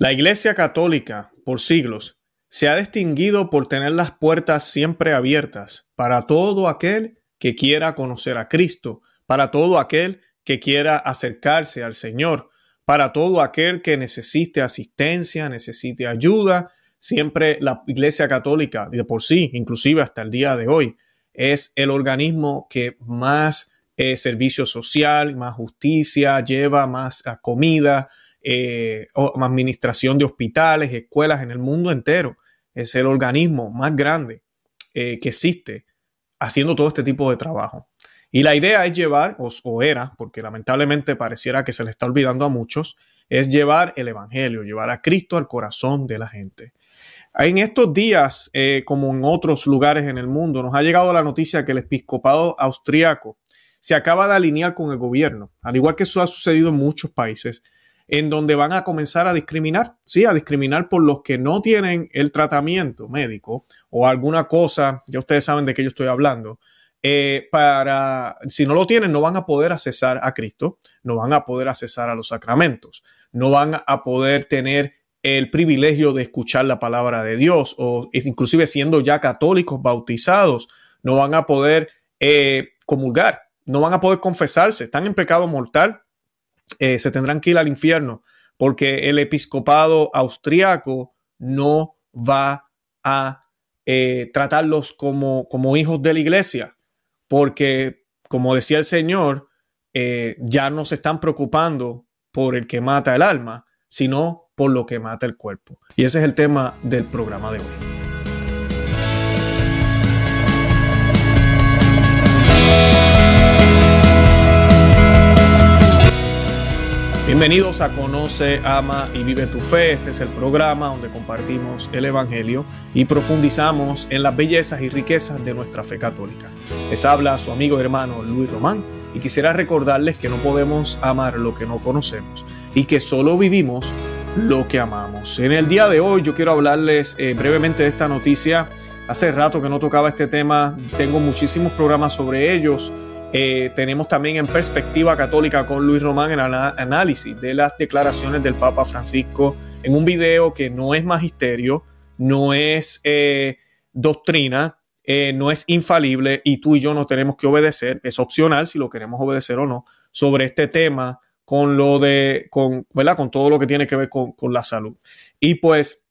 La Iglesia Católica, por siglos, se ha distinguido por tener las puertas siempre abiertas para todo aquel que quiera conocer a Cristo, para todo aquel que quiera acercarse al Señor, para todo aquel que necesite asistencia, necesite ayuda. Siempre la Iglesia Católica, de por sí, inclusive hasta el día de hoy, es el organismo que más eh, servicio social, más justicia lleva, más comida, eh, administración de hospitales, escuelas en el mundo entero. Es el organismo más grande eh, que existe haciendo todo este tipo de trabajo. Y la idea es llevar, o, era, porque lamentablemente pareciera que se le está olvidando a muchos, es llevar el Evangelio, llevar a Cristo al corazón de la gente. En estos días, eh, como en otros lugares en el mundo, nos ha llegado la noticia que el episcopado austriaco se acaba de alinear con el gobierno, al igual que eso ha sucedido en muchos países en donde van a comenzar a discriminar, sí, a discriminar por los que no tienen el tratamiento médico o alguna cosa, ya ustedes saben de qué yo estoy hablando, eh, para, si no lo tienen, no van a poder accesar a Cristo, no van a poder accesar a los sacramentos, no van a poder tener el privilegio de escuchar la palabra de Dios o inclusive siendo ya católicos bautizados, no van a poder eh, comulgar, no van a poder confesarse, están en pecado mortal eh, se tendrán que ir al infierno porque el episcopado austriaco no va a eh, tratarlos como, como, hijos de la iglesia, porque, como decía el Señor, eh, ya no se están preocupando por el que mata el alma, sino por lo que mata el cuerpo. Y ese es el tema del programa de hoy. Bienvenidos a Conoce, Ama y Vive tu Fe. Este es el programa donde compartimos el Evangelio y profundizamos en las bellezas y riquezas de nuestra fe católica. Les habla su amigo y hermano Luis Román y quisiera recordarles que no podemos amar lo que no conocemos y que solo vivimos lo que amamos. En el día de hoy yo quiero hablarles eh, brevemente de esta noticia. Hace rato que no tocaba este tema, tengo muchísimos programas sobre ellos eh, tenemos también en perspectiva católica con Luis Román el análisis de las declaraciones del Papa Francisco en un video que no es magisterio, no es eh, doctrina, eh, no es infalible y tú y yo no tenemos que obedecer, es opcional si lo queremos obedecer o no, sobre este tema con lo de, con, ¿verdad? Con todo lo que tiene que ver con, con la salud. Y pues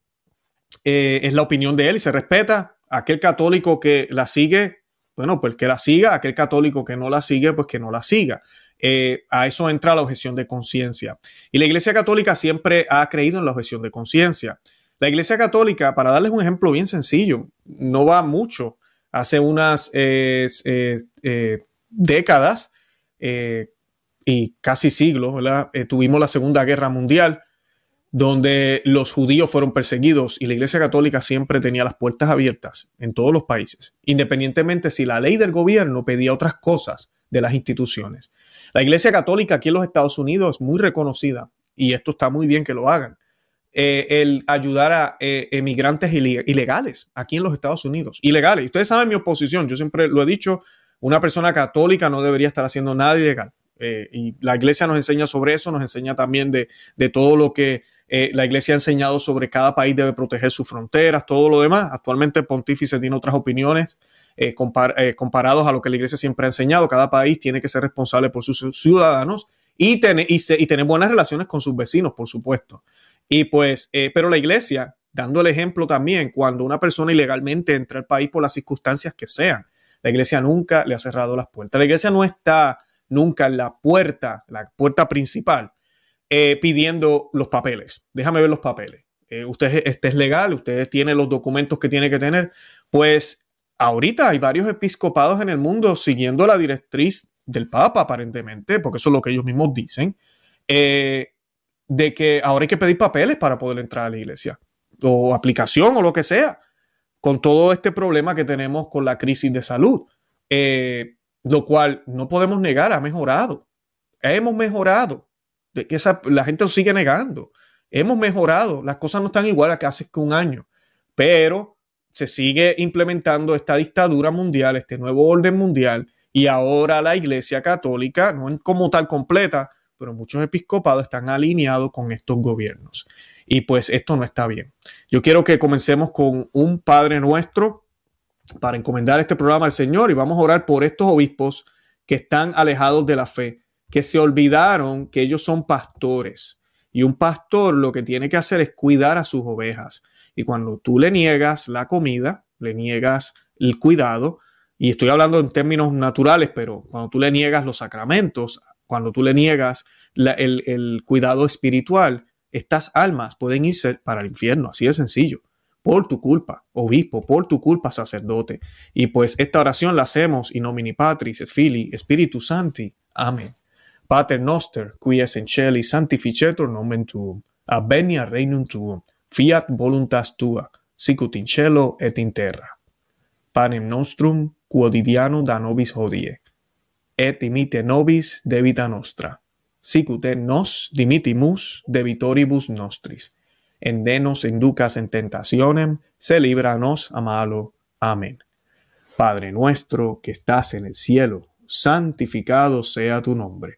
es la opinión de él y se respeta. Aquel católico que la sigue bueno, pues que la siga, aquel católico que no la sigue, pues que no la siga. Eh, a eso entra la objeción de conciencia. Y la Iglesia Católica siempre ha creído en la objeción de conciencia. La Iglesia Católica, para darles un ejemplo bien sencillo, no va mucho. Hace unas eh, eh, décadas y casi siglos, tuvimos la Segunda Guerra Mundial donde los judíos fueron perseguidos y la Iglesia Católica siempre tenía las puertas abiertas en todos los países, independientemente si la ley del gobierno pedía otras cosas de las instituciones. La Iglesia Católica aquí en los Estados Unidos es muy reconocida y esto está muy bien que lo hagan. Eh, el ayudar a eh, emigrantes ilegales aquí en los Estados Unidos, ilegales. ustedes saben mi oposición, yo siempre lo he dicho, una persona católica no debería estar haciendo nada ilegal. Eh, y la iglesia nos enseña sobre eso, nos enseña también de, de todo lo que eh, la iglesia ha enseñado sobre cada país debe proteger sus fronteras, todo lo demás. Actualmente el pontífice tiene otras opiniones eh, eh, comparados a lo que la iglesia siempre ha enseñado. Cada país tiene que ser responsable por sus ciudadanos y, tener, y, tener buenas relaciones con sus vecinos, por supuesto. Y pues, pero la iglesia, dando el ejemplo también, cuando una persona ilegalmente entra al país por las circunstancias que sean, la iglesia nunca le ha cerrado las puertas. La iglesia no está nunca en la puerta, la puerta principal eh, pidiendo los papeles. Déjame ver los papeles. Eh, usted este es legal, usted tiene los documentos que tiene que tener. Pues ahorita hay varios episcopados en el mundo siguiendo la directriz del Papa, aparentemente, porque eso es lo que ellos mismos dicen, eh, de que ahora hay que pedir papeles para poder entrar a la iglesia, o aplicación o lo que sea, con todo este problema que tenemos con la crisis de salud, lo cual no podemos negar, ha mejorado. Hemos mejorado que la gente lo sigue negando. Hemos mejorado, las cosas no están igual a que hace un año, pero se sigue implementando esta dictadura mundial, este nuevo orden mundial, y ahora la Iglesia Católica, no como tal completa, pero muchos episcopados están alineados con estos gobiernos. Y pues esto no está bien. Yo quiero que comencemos con un Padre nuestro para encomendar este programa al Señor y vamos a orar por estos obispos que están alejados de la fe, que se olvidaron que ellos son pastores. Y un pastor lo que tiene que hacer es cuidar a sus ovejas. Y cuando tú le niegas la comida, le niegas el cuidado, y estoy hablando en términos naturales, pero cuando tú le niegas los sacramentos, cuando tú le niegas el, el cuidado espiritual, estas almas pueden irse para el infierno, así de sencillo por tu culpa, obispo, por tu culpa, sacerdote. Y pues esta oración la hacemos in nomini Patris et Filii Spiritus Sancti. Amén. Pater noster, qui es in celi, sanctificetur nomen tuum, abenia regnum tuum, fiat voluntas tua, sicut in cielo et in terra. Panem nostrum quotidianum da nobis hodie, et imite nobis debita nostra, sicut et nos dimitimus debitoribus nostris, en denos inducas en tentationem, se libra nos a malo. Amén. Padre nuestro que estás en el cielo, santificado sea tu nombre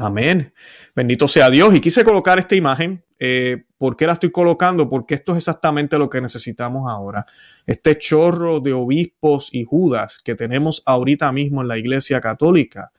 Amén. Bendito sea Dios. Y quise colocar esta imagen. Eh, ¿Por qué la estoy colocando? Porque esto es exactamente lo que necesitamos ahora. Este chorro de obispos y judas que tenemos ahorita mismo en la Iglesia Católica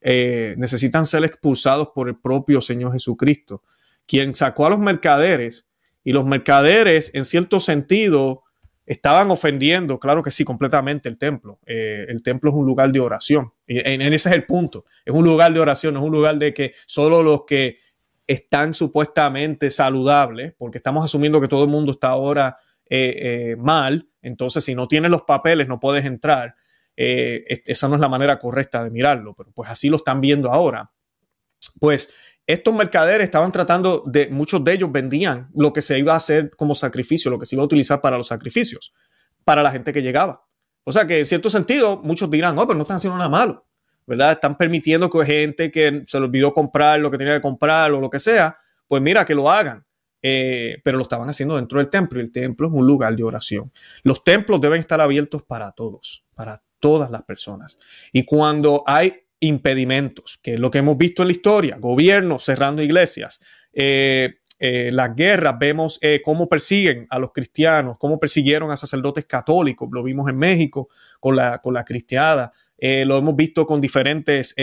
eh, necesitan ser expulsados por el propio Señor Jesucristo, quien sacó a los mercaderes y los mercaderes, en cierto sentido, estaban ofendiendo, claro que sí, completamente el templo. Eh, el templo es un lugar de oración. Y en, ese es el punto. Es un lugar de oración, es un lugar de que solo los que están supuestamente saludables, porque estamos asumiendo que todo el mundo está ahora eh, eh, mal, entonces si no tienes los papeles no puedes entrar. esa no es la manera correcta de mirarlo, pero pues así lo están viendo ahora. Pues estos mercaderes estaban tratando de, muchos de ellos vendían lo que se iba a hacer como sacrificio, lo que se iba a utilizar para los sacrificios, para la gente que llegaba. O sea que en cierto sentido, muchos dirán, no, pero no están haciendo nada malo, ¿verdad? Están permitiendo que gente que se le olvidó comprar lo que tenía que comprar o lo que sea, pues mira, que lo hagan. Eh, pero lo estaban haciendo dentro del templo y el templo es un lugar de oración. Los templos deben estar abiertos para todos, para todas las personas. Y cuando hay impedimentos, que es lo que hemos visto en la historia, gobiernos cerrando iglesias, eh, eh, las guerras, vemos eh, cómo persiguen a los cristianos, cómo persiguieron a sacerdotes católicos, lo vimos en México con la, con la cristiada, lo hemos visto con diferentes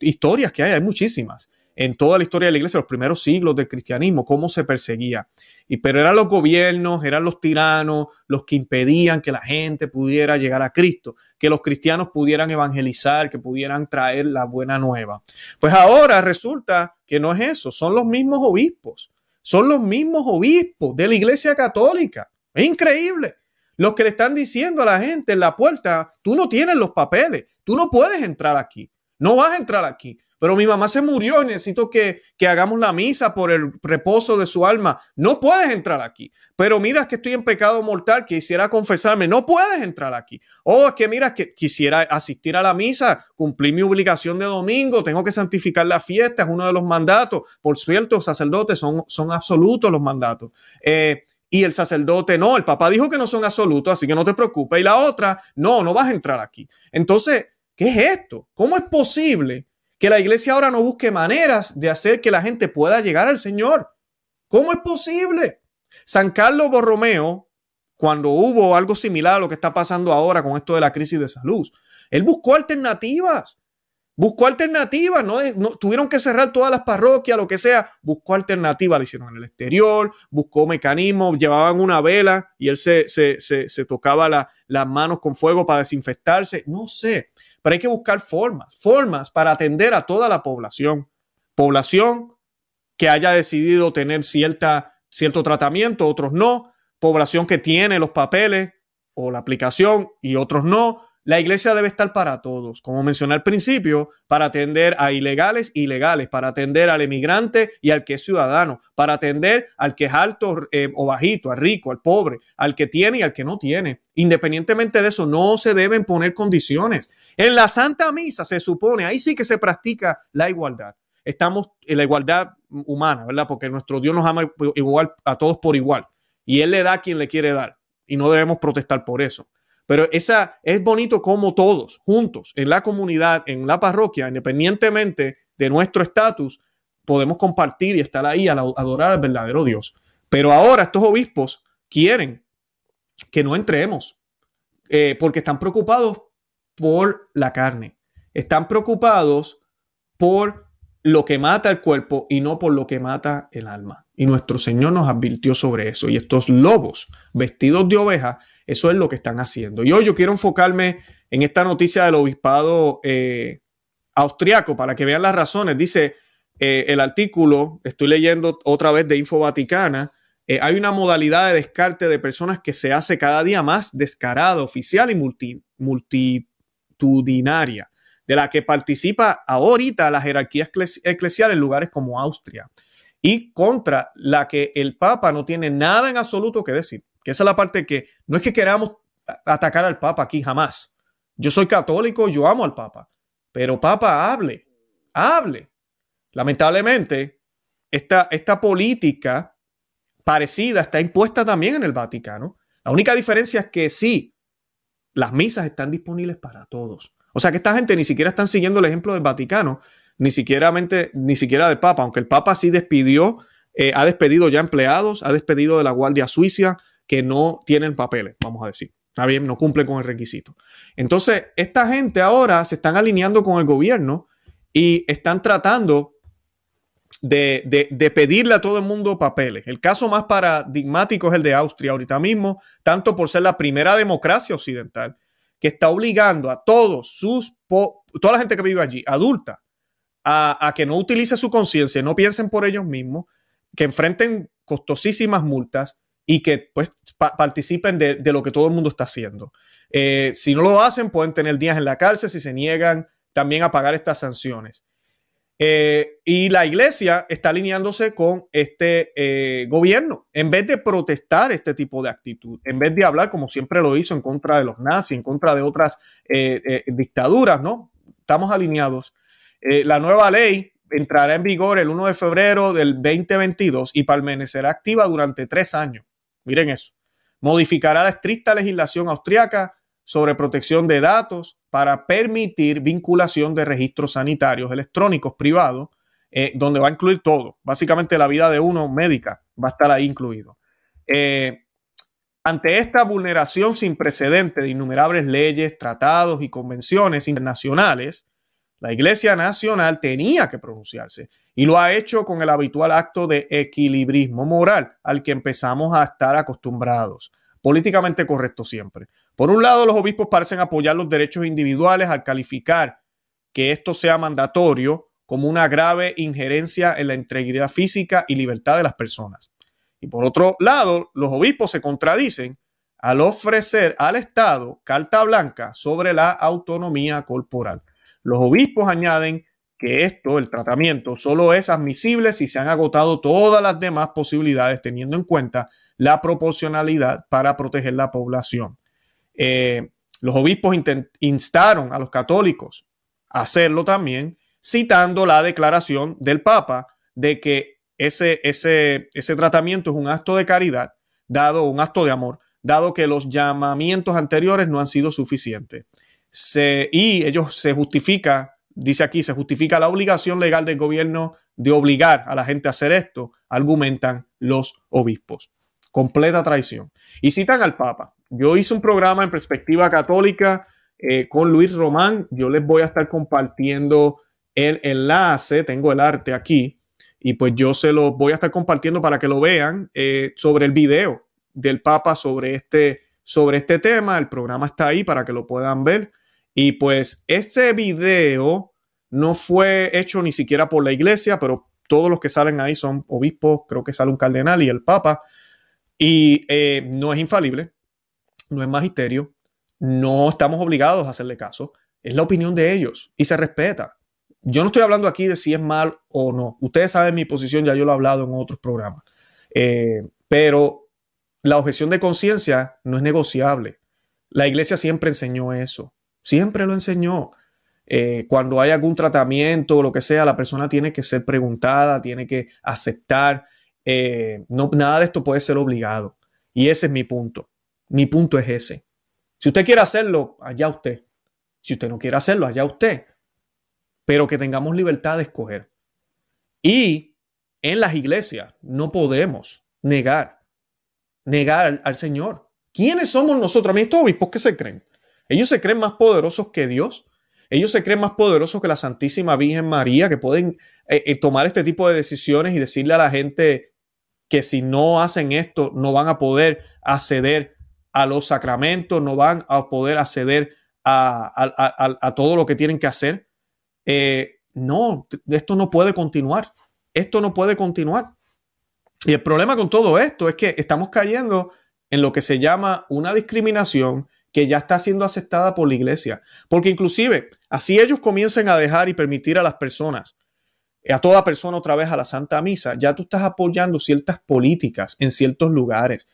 historias que hay, hay muchísimas en toda la historia de la iglesia, los primeros siglos del cristianismo, cómo se perseguía. Y, pero eran los gobiernos, eran los tiranos los que impedían que la gente pudiera llegar a Cristo, que los cristianos pudieran evangelizar, que pudieran traer la buena nueva. Pues ahora resulta que no es eso, son los mismos obispos, son los mismos obispos de la iglesia católica. Es increíble. Los que le están diciendo a la gente en la puerta, tú no tienes los papeles, tú no puedes entrar aquí, no vas a entrar aquí pero mi mamá se murió y necesito que, hagamos la misa por el reposo de su alma. No puedes entrar aquí. Pero mira que estoy en pecado mortal, quisiera confesarme. No puedes entrar aquí. O es que mira que quisiera asistir a la misa, cumplir mi obligación de domingo, tengo que santificar la fiesta, es uno de los mandatos. Por cierto, sacerdotes son, son absolutos los mandatos. Eh, y el sacerdote, no, el papá dijo que no son absolutos, así que no te preocupes. Y la otra, no, no vas a entrar aquí. Entonces, ¿qué es esto? ¿Cómo es posible? Que la iglesia ahora no busque maneras de hacer que la gente pueda llegar al Señor. ¿Cómo es posible? San Carlos Borromeo, cuando hubo algo similar a lo que está pasando ahora con esto de la crisis de salud, él buscó alternativas. Buscó alternativas, ¿no? tuvieron que cerrar todas las parroquias, lo que sea. Buscó alternativas, lo hicieron en el exterior, buscó mecanismos, llevaban una vela y él se, se, tocaba las manos con fuego para desinfectarse. No sé pero hay que buscar formas, formas para atender a toda la población. Población que haya decidido tener cierta, cierto tratamiento, otros no. Población que tiene los papeles o la aplicación y otros no. La iglesia debe estar para todos, como mencioné al principio, para atender a ilegales e ilegales, para atender al emigrante y al que es ciudadano, para atender al que es alto eh, o bajito, al rico, al pobre, al que tiene y al que no tiene. Independientemente de eso, no se deben poner condiciones. En la Santa Misa se supone, ahí sí que se practica la igualdad. Estamos en la igualdad humana, ¿verdad? Porque nuestro Dios nos ama igual a todos por igual y Él le da a quien le quiere dar y no debemos protestar por eso. Pero esa es bonito como todos, juntos, en la comunidad, en la parroquia, independientemente de nuestro estatus, podemos compartir y estar ahí a adorar al verdadero Dios. Pero ahora estos obispos quieren que no entremos eh, porque están preocupados por la carne. Están preocupados por lo que mata el cuerpo y no por lo que mata el alma. Y nuestro Señor nos advirtió sobre eso. Y estos lobos vestidos de oveja, eso es lo que están haciendo. Y hoy yo quiero enfocarme en esta noticia del obispado eh, austriaco para que vean las razones. Dice eh, el artículo, estoy leyendo otra vez de Info Vaticana, eh, hay una modalidad de descarte de personas que se hace cada día más descarada, oficial y multitudinaria de la que participa ahorita la jerarquía eclesial en lugares como Austria y contra la que el Papa no tiene nada en absoluto que decir. Que esa es la parte que no es que queramos atacar al Papa aquí jamás. Yo soy católico, yo amo al Papa, pero Papa hable, hable. Lamentablemente, esta, esta política parecida está impuesta también en el Vaticano. La única diferencia es que sí, las misas están disponibles para todos. O sea que esta gente ni siquiera están siguiendo el ejemplo del Vaticano, ni siquiera, ni siquiera del Papa, aunque el Papa sí despidió, eh, ha despedido ya empleados, ha despedido de la Guardia Suiza que no tienen papeles, vamos a decir. Está bien, no cumplen con el requisito. Entonces, esta gente ahora se están alineando con el gobierno y están tratando de, de, pedirle a todo el mundo papeles. El caso más paradigmático es el de Austria ahorita mismo, tanto por ser la primera democracia occidental que está obligando a todos sus, toda la gente que vive allí, adulta, a, que no utilice su conciencia, no piensen por ellos mismos, que enfrenten costosísimas multas y que pues participen de, lo que todo el mundo está haciendo. Eh, si no lo hacen, pueden tener días en la cárcel si se niegan también a pagar estas sanciones. Eh, y la iglesia está alineándose con este eh, gobierno. En vez de protestar este tipo de actitud, en vez de hablar como siempre lo hizo en contra de los nazis, en contra de otras eh, dictaduras, ¿no? Estamos alineados. la nueva ley entrará en vigor el 1 de febrero del 2022 y permanecerá activa durante tres años. Miren eso. Modificará la estricta legislación austriaca sobre protección de datos para permitir vinculación de registros sanitarios electrónicos privados, eh, donde va a incluir todo. Básicamente la vida de uno médica va a estar ahí incluido. Eh, ante esta vulneración sin precedente de innumerables leyes, tratados y convenciones internacionales, la Iglesia Nacional tenía que pronunciarse y lo ha hecho con el habitual acto de equilibrismo moral al que empezamos a estar acostumbrados políticamente correcto siempre. Por un lado, los obispos parecen apoyar los derechos individuales al calificar que esto sea mandatorio como una grave injerencia en la integridad física y libertad de las personas. Y por otro lado, los obispos se contradicen al ofrecer al Estado carta blanca sobre la autonomía corporal. Los obispos añaden que esto, el tratamiento, solo es admisible si se han agotado todas las demás posibilidades teniendo en cuenta la proporcionalidad para proteger la población. Eh, los obispos instaron a los católicos a hacerlo también, citando la declaración del Papa de que ese, ese, ese tratamiento es un acto de caridad, dado un acto de amor, dado que los llamamientos anteriores no han sido suficientes. y ellos se justifica dice aquí, se justifica la obligación legal del gobierno de obligar a la gente a hacer esto, argumentan los obispos. Completa traición. Y citan al Papa. Yo hice un programa en perspectiva católica eh, con Luis Román. Yo les voy a estar compartiendo el enlace. Tengo el arte aquí. Y pues yo se lo voy a estar compartiendo para que lo vean eh, sobre el video del Papa sobre este, sobre este tema. El programa está ahí para que lo puedan ver. Y pues este video no fue hecho ni siquiera por la iglesia, pero todos los que salen ahí son obispos, creo que sale un cardenal y el papa. Y eh, no es infalible, no es magisterio, no estamos obligados a hacerle caso. Es la opinión de ellos y se respeta. Yo no estoy hablando aquí de si es mal o no. Ustedes saben mi posición, ya yo lo he hablado en otros programas. Eh, pero la objeción de conciencia no es negociable. La iglesia siempre enseñó eso. Siempre lo enseñó. Eh, cuando hay algún tratamiento o lo que sea, la persona tiene que ser preguntada, tiene que aceptar. Eh, no, nada de esto puede ser obligado. Y ese es mi punto. Mi punto es ese. Si usted quiere hacerlo, allá usted. Si usted no quiere hacerlo, allá usted. Pero que tengamos libertad de escoger. Y en las iglesias no podemos negar, negar al, Señor. ¿Quiénes somos nosotros? A mí estos obispos, ¿qué se creen? Ellos se creen más poderosos que Dios. Ellos se creen más poderosos que la Santísima Virgen María, que pueden eh, eh, tomar este tipo de decisiones y decirle a la gente que si no hacen esto no van a poder acceder a los sacramentos, no van a poder acceder a, todo lo que tienen que hacer. Eh, no, esto no puede continuar. Esto no puede continuar. Y el problema con todo esto es que estamos cayendo en lo que se llama una discriminación que ya está siendo aceptada por la iglesia. Porque inclusive, así ellos comiencen a dejar y permitir a las personas, a toda persona otra vez a la Santa Misa, ya tú estás apoyando ciertas políticas en ciertos lugares.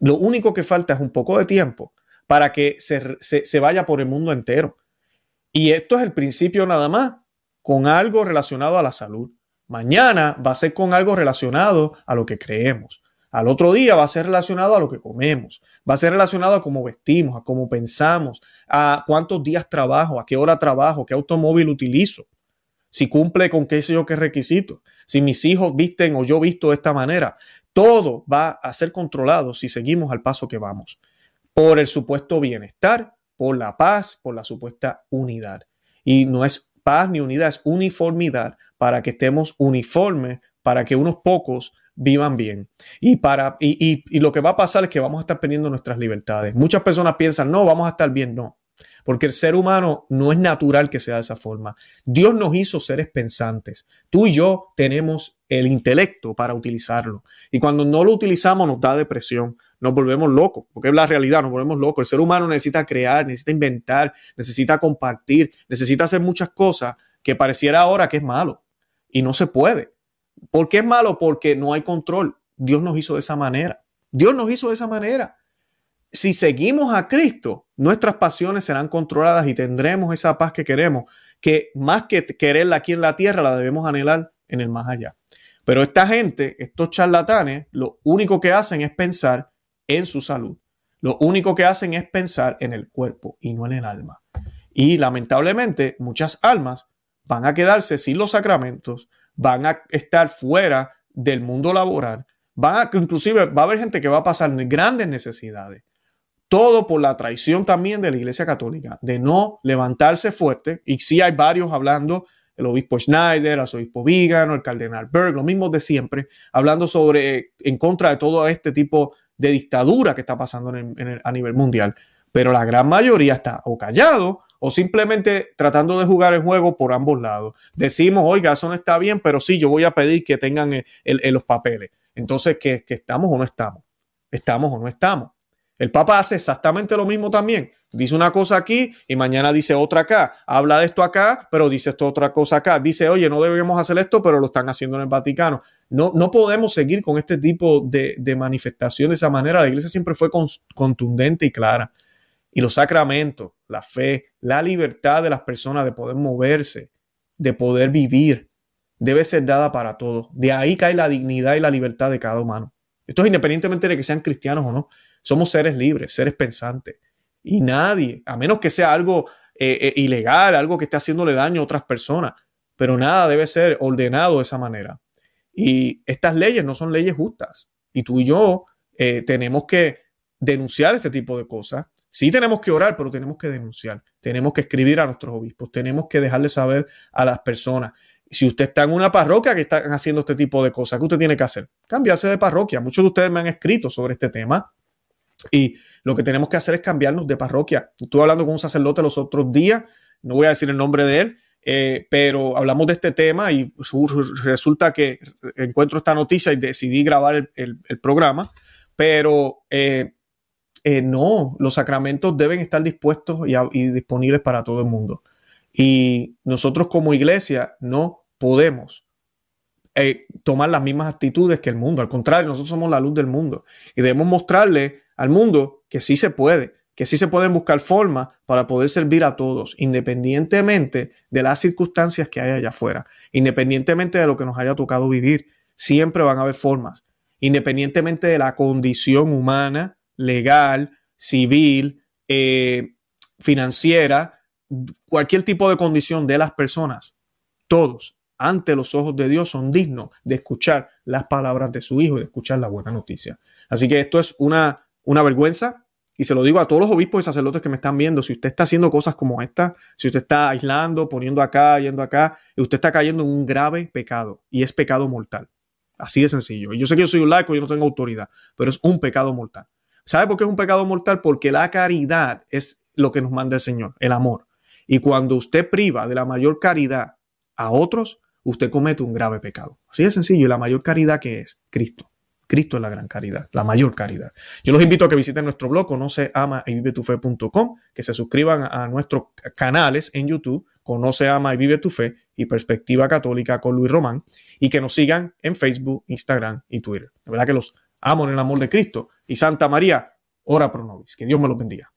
Lo único que falta es un poco de tiempo para que se, se vaya por el mundo entero. Y esto es el principio nada más, con algo relacionado a la salud. Mañana va a ser con algo relacionado a lo que creemos. Al otro día va a ser relacionado a lo que comemos, va a ser relacionado a cómo vestimos, a cómo pensamos, a cuántos días trabajo, a qué hora trabajo, qué automóvil utilizo, si cumple con qué sé yo qué requisito, si mis hijos visten o yo visto de esta manera. Todo va a ser controlado si seguimos al paso que vamos, por el supuesto bienestar, por la paz, por la supuesta unidad. Y no es paz ni unidad, es uniformidad para que estemos uniformes, para que unos pocos vivan bien. Y, para, y, y, lo que va a pasar es que vamos a estar perdiendo nuestras libertades. Muchas personas piensan, no, vamos a estar bien. No, porque el ser humano no es natural que sea de esa forma. Dios nos hizo seres pensantes. Tú y yo tenemos el intelecto para utilizarlo. Y cuando no lo utilizamos nos da depresión, nos volvemos locos, porque es la realidad, nos volvemos locos. El ser humano necesita crear, necesita inventar, necesita compartir, necesita hacer muchas cosas que pareciera ahora que es malo. Y no se puede. ¿Por qué es malo? Porque no hay control. Dios nos hizo de esa manera. Dios nos hizo de esa manera. Si seguimos a Cristo, nuestras pasiones serán controladas y tendremos esa paz que queremos, que más que quererla aquí en la tierra, la debemos anhelar en el más allá. Pero esta gente, estos charlatanes, lo único que hacen es pensar en su salud. Lo único que hacen es pensar en el cuerpo y no en el alma. Y lamentablemente muchas almas van a quedarse sin los sacramentos, van a estar fuera del mundo laboral, van a, inclusive va a haber gente que va a pasar grandes necesidades. Todo por la traición también de la Iglesia Católica, de no levantarse fuerte. Y sí hay varios hablando, el obispo Schneider, el obispo Vigano, el cardenal Berg, lo mismo de siempre, hablando sobre, en contra de todo este tipo de dictadura que está pasando a nivel mundial. Pero la gran mayoría está o callado o simplemente tratando de jugar el juego por ambos lados. Decimos, oiga, eso no está bien, pero sí, yo voy a pedir que tengan los papeles. Entonces, ¿que, estamos o no estamos? ¿Estamos o no estamos? El Papa hace exactamente lo mismo también. Dice una cosa aquí y mañana dice otra acá. Habla de esto acá, pero dice esto otra cosa acá. Dice, oye, no debemos hacer esto, pero lo están haciendo en el Vaticano. No, no podemos seguir con este tipo de, de manifestación de esa manera. La iglesia siempre fue contundente y clara. Y los sacramentos, la fe, la libertad de las personas de poder moverse, de poder vivir, debe ser dada para todos. De ahí cae la dignidad y la libertad de cada humano. Esto es independientemente de que sean cristianos o no. Somos seres libres, seres pensantes. Y nadie, a menos que sea algo eh, eh, ilegal, algo que esté haciéndole daño a otras personas, pero nada debe ser ordenado de esa manera. Y estas leyes no son leyes justas. Y tú y yo eh, tenemos que denunciar este tipo de cosas Sí tenemos que orar, pero tenemos que denunciar, tenemos que escribir a nuestros obispos, tenemos que dejarle saber a las personas. Si usted está en una parroquia que están haciendo este tipo de cosas, ¿qué usted tiene que hacer? Cambiarse de parroquia. Muchos de ustedes me han escrito sobre este tema y lo que tenemos que hacer es cambiarnos de parroquia. Estuve hablando con un sacerdote los otros días, no voy a decir el nombre de él, eh, pero hablamos de este tema y resulta que encuentro esta noticia y decidí grabar el, programa, pero... Eh, eh, no, los sacramentos deben estar dispuestos y, disponibles para todo el mundo. Y nosotros como iglesia no podemos eh, tomar las mismas actitudes que el mundo. Al contrario, nosotros somos la luz del mundo y debemos mostrarle al mundo que sí se puede, que sí se pueden buscar formas para poder servir a todos, independientemente de las circunstancias que hay allá afuera, independientemente de lo que nos haya tocado vivir. Siempre van a haber formas, independientemente de la condición humana, legal, civil, eh, financiera, cualquier tipo de condición de las personas. Todos, ante los ojos de Dios, son dignos de escuchar las palabras de su Hijo y de escuchar la buena noticia. Así que esto es una, una vergüenza y se lo digo a todos los obispos y sacerdotes que me están viendo, si usted está haciendo cosas como esta, si usted está aislando, poniendo acá, yendo acá, usted está cayendo en un grave pecado y es pecado mortal. Así de sencillo. Y yo sé que yo soy un laico y yo no tengo autoridad, pero es un pecado mortal. ¿Sabe por qué es un pecado mortal? Porque la caridad es lo que nos manda el Señor, el amor. Y cuando usted priva de la mayor caridad a otros, usted comete un grave pecado. Así de sencillo. Y la mayor caridad que es Cristo. Cristo es la gran caridad, la mayor caridad. Yo los invito a que visiten nuestro blog, conoce, ama y vive tu fe.com, que se suscriban a nuestros canales en YouTube, conoce, ama y vive tu fe y perspectiva católica con Luis Román, y que nos sigan en Facebook, Instagram y Twitter. De verdad que los amo en el amor de Cristo. Y Santa María, ora pro nobis. Que Dios me los bendiga.